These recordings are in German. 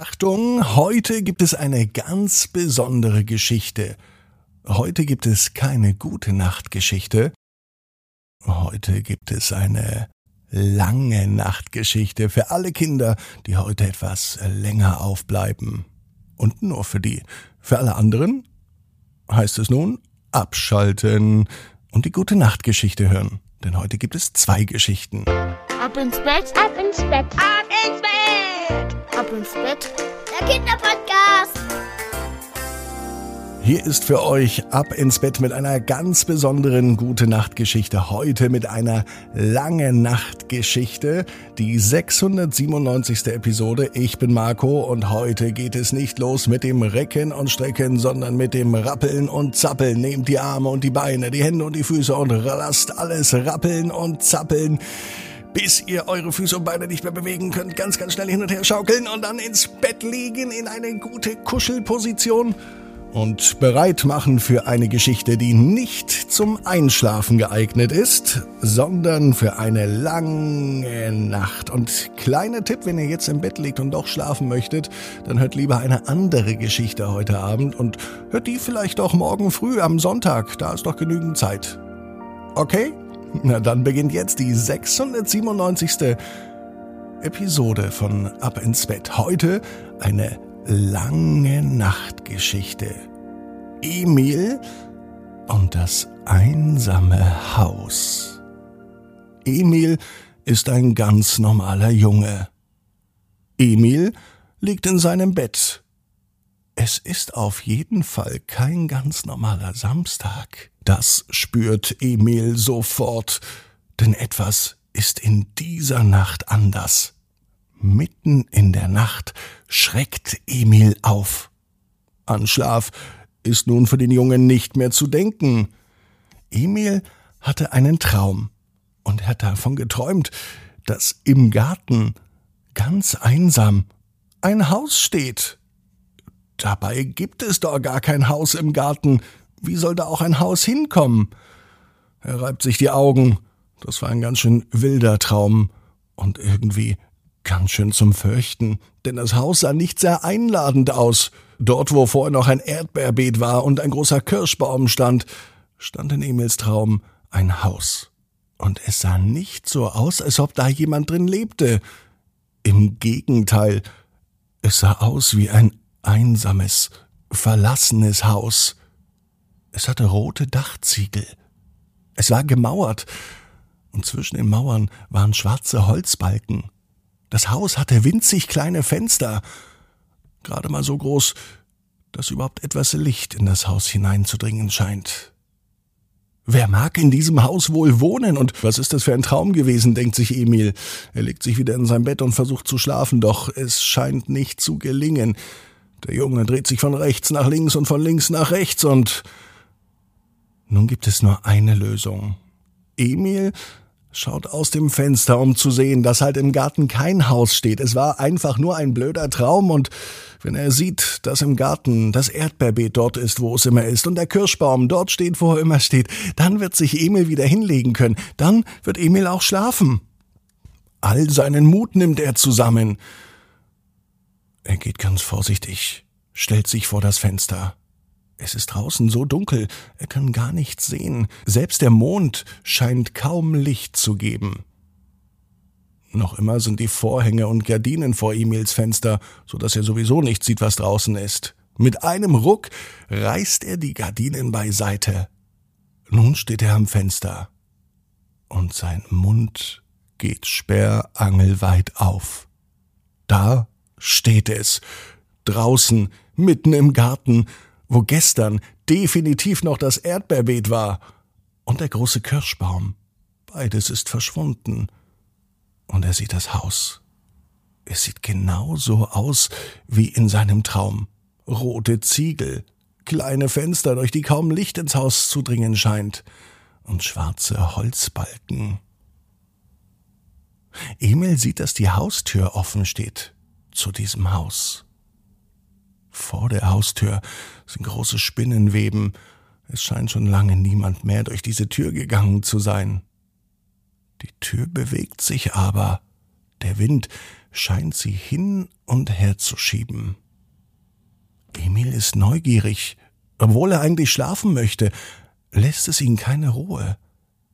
Achtung, heute gibt es eine ganz besondere Geschichte. Heute gibt es keine gute Nachtgeschichte. Heute gibt es eine lange Nachtgeschichte für alle Kinder, die heute etwas länger aufbleiben. Und nur für die. Für alle anderen heißt es nun abschalten und die gute Nachtgeschichte hören. Denn heute gibt es zwei Geschichten. Ab ins Bett, ab ins Bett, ab ins Bett, ab ins Bett. Der Kinderpodcast. Hier ist für euch Ab ins Bett mit einer ganz besonderen Gute Nacht Geschichte. Heute mit einer lange Nachtgeschichte. Die 697. Episode. Ich bin Marco und heute geht es nicht los mit dem Recken und Strecken, sondern mit dem Rappeln und Zappeln. Nehmt die Arme und die Beine, die Hände und die Füße und lasst alles rappeln und zappeln bis ihr eure Füße und Beine nicht mehr bewegen könnt. Ganz, ganz schnell hin und her schaukeln und dann ins Bett liegen in eine gute Kuschelposition und bereit machen für eine Geschichte, die nicht zum Einschlafen geeignet ist, sondern für eine lange Nacht. Und kleiner Tipp, wenn ihr jetzt im Bett liegt und doch schlafen möchtet, dann hört lieber eine andere Geschichte heute Abend und hört die vielleicht auch morgen früh am Sonntag, da ist doch genügend Zeit. Okay? Na dann beginnt jetzt die 697. Episode von Ab ins Bett. Heute eine lange Nachtgeschichte. Emil und das einsame Haus. Emil ist ein ganz normaler Junge. Emil liegt in seinem Bett. Es ist auf jeden Fall kein ganz normaler Samstag. Das spürt Emil sofort, denn etwas ist in dieser Nacht anders. Mitten in der Nacht schreckt Emil auf. An Schlaf ist nun für den Jungen nicht mehr zu denken. Emil hatte einen Traum und er hat davon geträumt, dass im Garten ganz einsam ein Haus steht. Dabei gibt es doch gar kein Haus im Garten. Wie soll da auch ein Haus hinkommen? Er reibt sich die Augen. Das war ein ganz schön wilder Traum und irgendwie ganz schön zum Fürchten, denn das Haus sah nicht sehr einladend aus. Dort, wo vorher noch ein Erdbeerbeet war und ein großer Kirschbaum stand, stand in Emils Traum ein Haus. Und es sah nicht so aus, als ob da jemand drin lebte. Im Gegenteil, es sah aus wie ein einsames, verlassenes Haus. Es hatte rote Dachziegel. Es war gemauert, und zwischen den Mauern waren schwarze Holzbalken. Das Haus hatte winzig kleine Fenster, gerade mal so groß, dass überhaupt etwas Licht in das Haus hineinzudringen scheint. Wer mag in diesem Haus wohl wohnen? Und was ist das für ein Traum gewesen, denkt sich Emil. Er legt sich wieder in sein Bett und versucht zu schlafen, doch es scheint nicht zu gelingen. Der Junge dreht sich von rechts nach links und von links nach rechts und nun gibt es nur eine Lösung. Emil schaut aus dem Fenster, um zu sehen, dass halt im Garten kein Haus steht. Es war einfach nur ein blöder Traum und wenn er sieht, dass im Garten das Erdbeerbeet dort ist, wo es immer ist und der Kirschbaum dort steht, wo er immer steht, dann wird sich Emil wieder hinlegen können. Dann wird Emil auch schlafen. All seinen Mut nimmt er zusammen. Er geht ganz vorsichtig, stellt sich vor das Fenster. Es ist draußen so dunkel, er kann gar nichts sehen. Selbst der Mond scheint kaum Licht zu geben. Noch immer sind die Vorhänge und Gardinen vor Emils Fenster, so dass er sowieso nicht sieht, was draußen ist. Mit einem Ruck reißt er die Gardinen beiseite. Nun steht er am Fenster. Und sein Mund geht sperrangelweit auf. Da steht es. Draußen, mitten im Garten, wo gestern definitiv noch das Erdbeerbeet war und der große Kirschbaum. Beides ist verschwunden. Und er sieht das Haus. Es sieht genau so aus wie in seinem Traum. Rote Ziegel, kleine Fenster, durch die kaum Licht ins Haus zu dringen scheint, und schwarze Holzbalken. Emil sieht, dass die Haustür offen steht zu diesem Haus. Vor der Haustür sind große Spinnenweben. Es scheint schon lange niemand mehr durch diese Tür gegangen zu sein. Die Tür bewegt sich aber. Der Wind scheint sie hin und her zu schieben. Emil ist neugierig. Obwohl er eigentlich schlafen möchte, lässt es ihn keine Ruhe.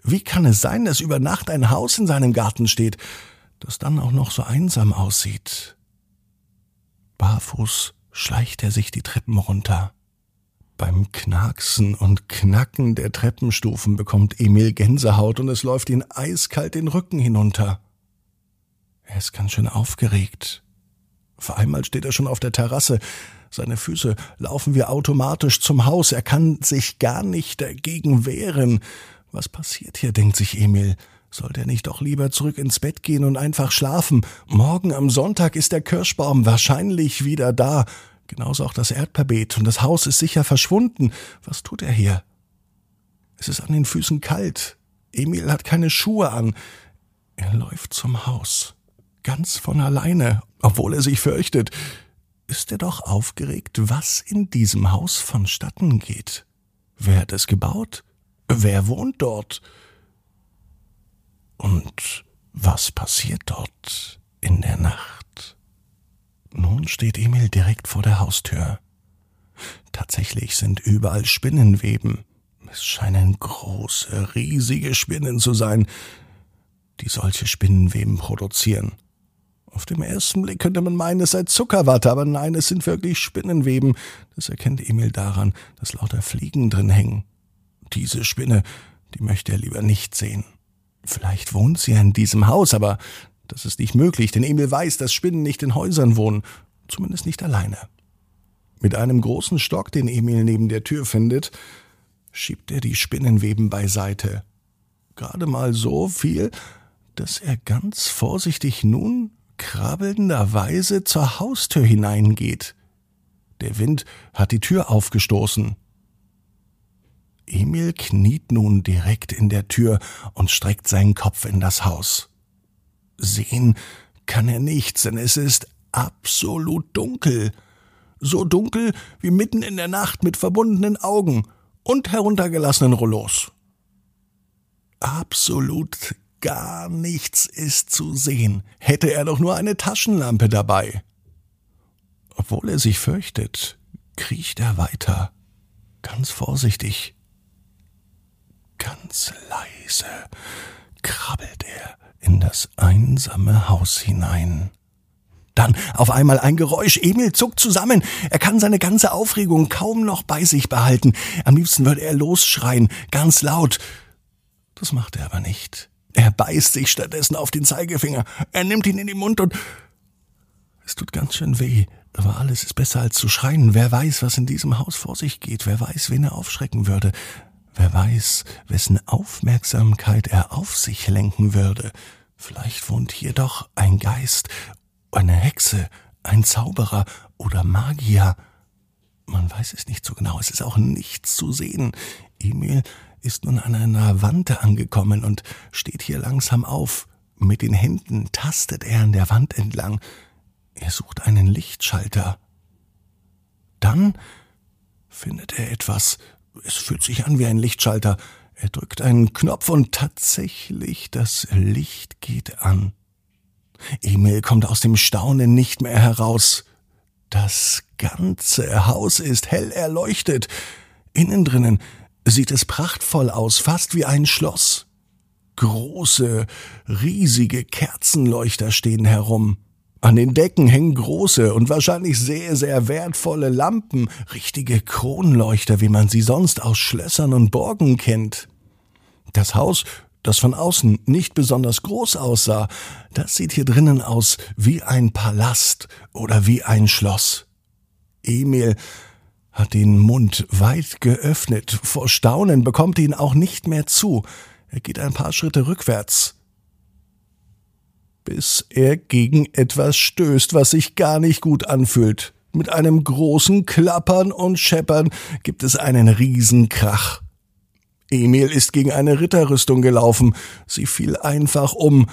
Wie kann es sein, dass über Nacht ein Haus in seinem Garten steht, das dann auch noch so einsam aussieht? Barfuß schleicht er sich die Treppen runter. Beim Knacksen und Knacken der Treppenstufen bekommt Emil Gänsehaut und es läuft ihn eiskalt den Rücken hinunter. Er ist ganz schön aufgeregt. Vor einmal steht er schon auf der Terrasse. Seine Füße laufen wie automatisch zum Haus. Er kann sich gar nicht dagegen wehren. Was passiert hier, denkt sich Emil. Sollte er nicht doch lieber zurück ins Bett gehen und einfach schlafen? Morgen am Sonntag ist der Kirschbaum wahrscheinlich wieder da. Genauso auch das Erdbeerbeet und das Haus ist sicher verschwunden. Was tut er hier? Es ist an den Füßen kalt. Emil hat keine Schuhe an. Er läuft zum Haus ganz von alleine, obwohl er sich fürchtet, ist er doch aufgeregt, was in diesem Haus vonstatten geht. Wer hat es gebaut? Wer wohnt dort? Und was passiert dort in der Nacht? Nun steht Emil direkt vor der Haustür. Tatsächlich sind überall Spinnenweben. Es scheinen große, riesige Spinnen zu sein, die solche Spinnenweben produzieren. Auf dem ersten Blick könnte man meinen, es sei Zuckerwatte, aber nein, es sind wirklich Spinnenweben. Das erkennt Emil daran, dass lauter Fliegen drin hängen. Diese Spinne, die möchte er lieber nicht sehen. Vielleicht wohnt sie ja in diesem Haus, aber das ist nicht möglich, denn Emil weiß, dass Spinnen nicht in Häusern wohnen, zumindest nicht alleine. Mit einem großen Stock, den Emil neben der Tür findet, schiebt er die Spinnenweben beiseite. Gerade mal so viel, dass er ganz vorsichtig nun krabbelnderweise zur Haustür hineingeht. Der Wind hat die Tür aufgestoßen. Emil kniet nun direkt in der Tür und streckt seinen Kopf in das Haus. Sehen kann er nichts, denn es ist absolut dunkel. So dunkel wie mitten in der Nacht mit verbundenen Augen und heruntergelassenen Rollos. Absolut Gar nichts ist zu sehen. Hätte er doch nur eine Taschenlampe dabei. Obwohl er sich fürchtet, kriecht er weiter, ganz vorsichtig. Ganz leise krabbelt er in das einsame Haus hinein. Dann auf einmal ein Geräusch. Emil zuckt zusammen. Er kann seine ganze Aufregung kaum noch bei sich behalten. Am liebsten würde er losschreien, ganz laut. Das macht er aber nicht. Er beißt sich stattdessen auf den Zeigefinger. Er nimmt ihn in den Mund und es tut ganz schön weh. Aber alles ist besser als zu schreien. Wer weiß, was in diesem Haus vor sich geht. Wer weiß, wen er aufschrecken würde. Wer weiß, wessen Aufmerksamkeit er auf sich lenken würde. Vielleicht wohnt hier doch ein Geist, eine Hexe, ein Zauberer oder Magier. Man weiß es nicht so genau. Es ist auch nichts zu sehen. Emil ist nun an einer Wand angekommen und steht hier langsam auf. Mit den Händen tastet er an der Wand entlang. Er sucht einen Lichtschalter. Dann findet er etwas. Es fühlt sich an wie ein Lichtschalter. Er drückt einen Knopf und tatsächlich das Licht geht an. Emil kommt aus dem Staunen nicht mehr heraus. Das ganze Haus ist hell erleuchtet. Innen drinnen sieht es prachtvoll aus, fast wie ein Schloss. Große, riesige Kerzenleuchter stehen herum. An den Decken hängen große und wahrscheinlich sehr, sehr wertvolle Lampen, richtige Kronleuchter, wie man sie sonst aus Schlössern und Burgen kennt. Das Haus, das von außen nicht besonders groß aussah, das sieht hier drinnen aus wie ein Palast oder wie ein Schloss. Emil hat den Mund weit geöffnet. Vor Staunen bekommt ihn auch nicht mehr zu. Er geht ein paar Schritte rückwärts, bis er gegen etwas stößt, was sich gar nicht gut anfühlt. Mit einem großen Klappern und Scheppern gibt es einen Riesenkrach. Emil ist gegen eine Ritterrüstung gelaufen. Sie fiel einfach um,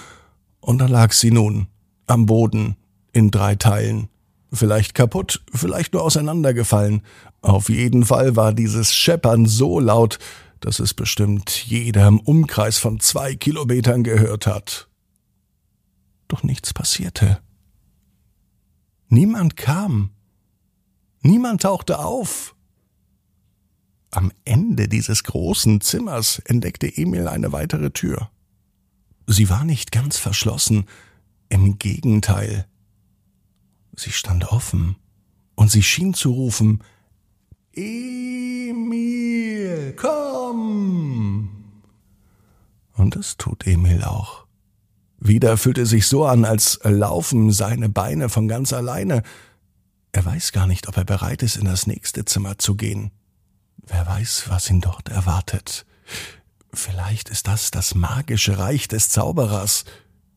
und da lag sie nun am Boden in drei Teilen. Vielleicht kaputt, vielleicht nur auseinandergefallen. Auf jeden Fall war dieses Scheppern so laut, dass es bestimmt jeder im Umkreis von zwei Kilometern gehört hat. Doch nichts passierte. Niemand kam. Niemand tauchte auf. Am Ende dieses großen Zimmers entdeckte Emil eine weitere Tür. Sie war nicht ganz verschlossen, im Gegenteil. Sie stand offen, und sie schien zu rufen Emil, komm. Und das tut Emil auch. Wieder fühlt es sich so an, als laufen seine Beine von ganz alleine. Er weiß gar nicht, ob er bereit ist, in das nächste Zimmer zu gehen. Wer weiß, was ihn dort erwartet. Vielleicht ist das das magische Reich des Zauberers.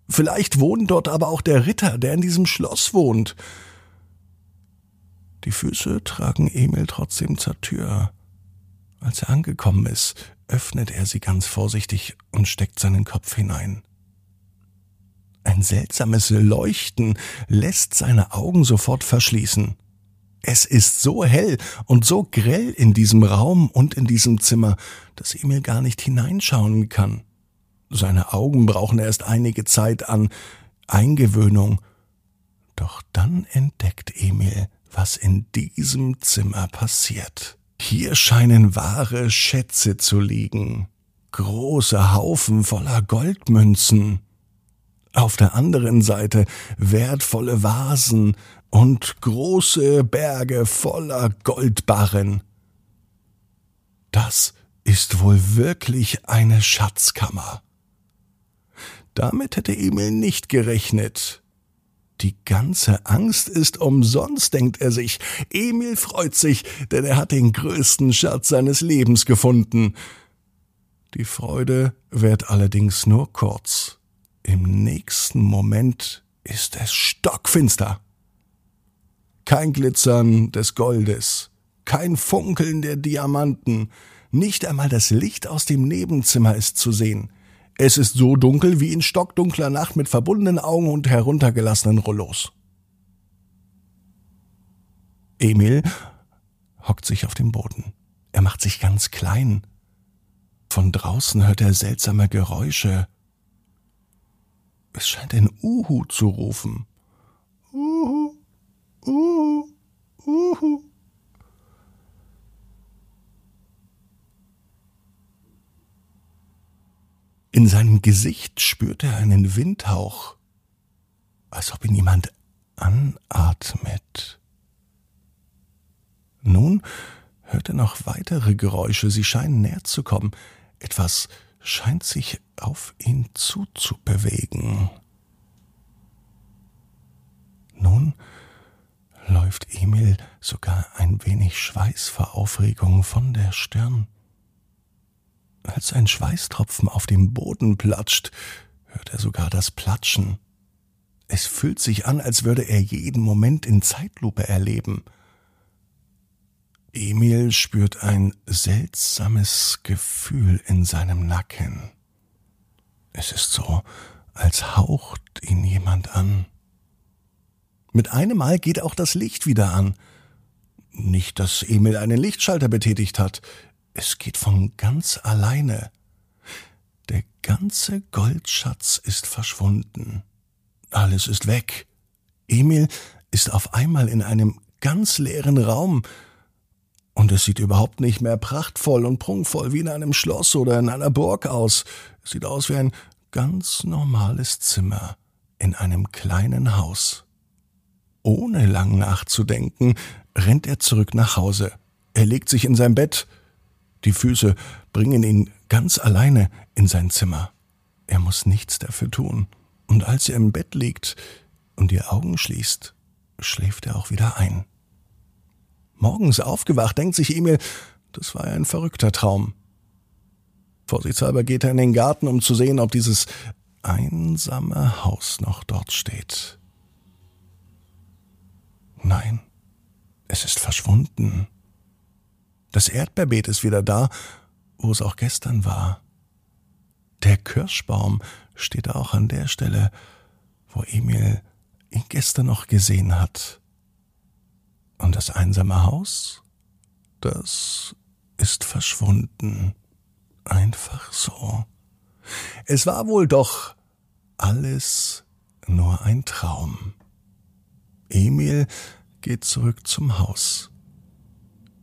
Vielleicht wohnt dort aber auch der Ritter, der in diesem Schloss wohnt. Die Füße tragen Emil trotzdem zur Tür. Als er angekommen ist, öffnet er sie ganz vorsichtig und steckt seinen Kopf hinein. Ein seltsames Leuchten lässt seine Augen sofort verschließen. Es ist so hell und so grell in diesem Raum und in diesem Zimmer, dass Emil gar nicht hineinschauen kann. Seine Augen brauchen erst einige Zeit an Eingewöhnung. Doch dann entdeckt Emil, was in diesem Zimmer passiert. Hier scheinen wahre Schätze zu liegen. Große Haufen voller Goldmünzen. Auf der anderen Seite wertvolle Vasen und große Berge voller Goldbarren. Das ist wohl wirklich eine Schatzkammer. Damit hätte Emil nicht gerechnet. Die ganze Angst ist umsonst, denkt er sich. Emil freut sich, denn er hat den größten Schatz seines Lebens gefunden. Die Freude währt allerdings nur kurz. Im nächsten Moment ist es stockfinster. Kein Glitzern des Goldes, kein Funkeln der Diamanten, nicht einmal das Licht aus dem Nebenzimmer ist zu sehen. Es ist so dunkel wie in stockdunkler Nacht mit verbundenen Augen und heruntergelassenen Rollos. Emil hockt sich auf dem Boden. Er macht sich ganz klein. Von draußen hört er seltsame Geräusche. Es scheint ein Uhu zu rufen. Uhu, Uhu, Uhu. In seinem Gesicht spürt er einen Windhauch, als ob ihn jemand anatmet. Nun hört er noch weitere Geräusche, sie scheinen näher zu kommen. Etwas scheint sich auf ihn zuzubewegen. Nun läuft Emil sogar ein wenig Schweiß vor Aufregung von der Stirn. Als ein Schweißtropfen auf dem Boden platscht, hört er sogar das Platschen. Es fühlt sich an, als würde er jeden Moment in Zeitlupe erleben. Emil spürt ein seltsames Gefühl in seinem Nacken. Es ist so, als haucht ihn jemand an. Mit einem Mal geht auch das Licht wieder an. Nicht, dass Emil einen Lichtschalter betätigt hat. Es geht von ganz alleine. Der ganze Goldschatz ist verschwunden. Alles ist weg. Emil ist auf einmal in einem ganz leeren Raum, und es sieht überhaupt nicht mehr prachtvoll und prunkvoll wie in einem Schloss oder in einer Burg aus. Es sieht aus wie ein ganz normales Zimmer in einem kleinen Haus. Ohne lang nachzudenken, rennt er zurück nach Hause. Er legt sich in sein Bett, die Füße bringen ihn ganz alleine in sein Zimmer. Er muss nichts dafür tun. Und als er im Bett liegt und die Augen schließt, schläft er auch wieder ein. Morgens aufgewacht, denkt sich Emil, das war ja ein verrückter Traum. Vorsichtshalber geht er in den Garten, um zu sehen, ob dieses einsame Haus noch dort steht. Nein, es ist verschwunden. Das Erdbeerbeet ist wieder da, wo es auch gestern war. Der Kirschbaum steht auch an der Stelle, wo Emil ihn gestern noch gesehen hat. Und das einsame Haus, das ist verschwunden. Einfach so. Es war wohl doch alles nur ein Traum. Emil geht zurück zum Haus.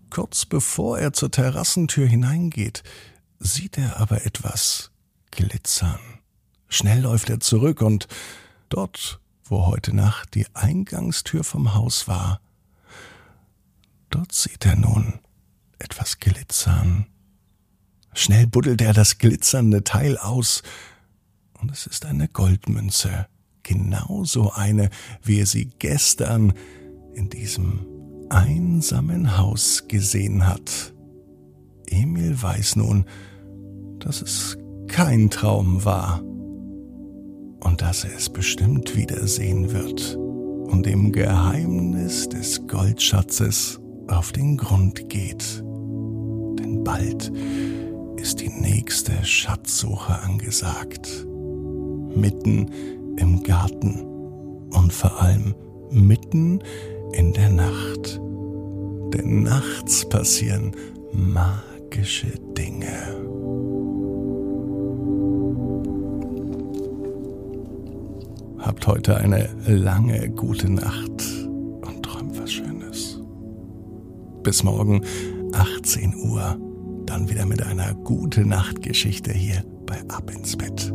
Kurz bevor er zur Terrassentür hineingeht, sieht er aber etwas glitzern. Schnell läuft er zurück und dort, wo heute Nacht die Eingangstür vom Haus war, dort sieht er nun etwas glitzern. Schnell buddelt er das glitzernde Teil aus, und es ist eine Goldmünze, genauso eine, wie er sie gestern in diesem einsamen Haus gesehen hat. Emil weiß nun, dass es kein Traum war und dass er es bestimmt wiedersehen wird und dem Geheimnis des Goldschatzes auf den Grund geht. Denn bald ist die nächste Schatzsuche angesagt. Mitten im Garten und vor allem mitten in der Nacht. Denn nachts passieren magische Dinge. Habt heute eine lange gute Nacht Bis morgen 18 Uhr, dann wieder mit einer gute Nachtgeschichte hier bei Ab ins Bett.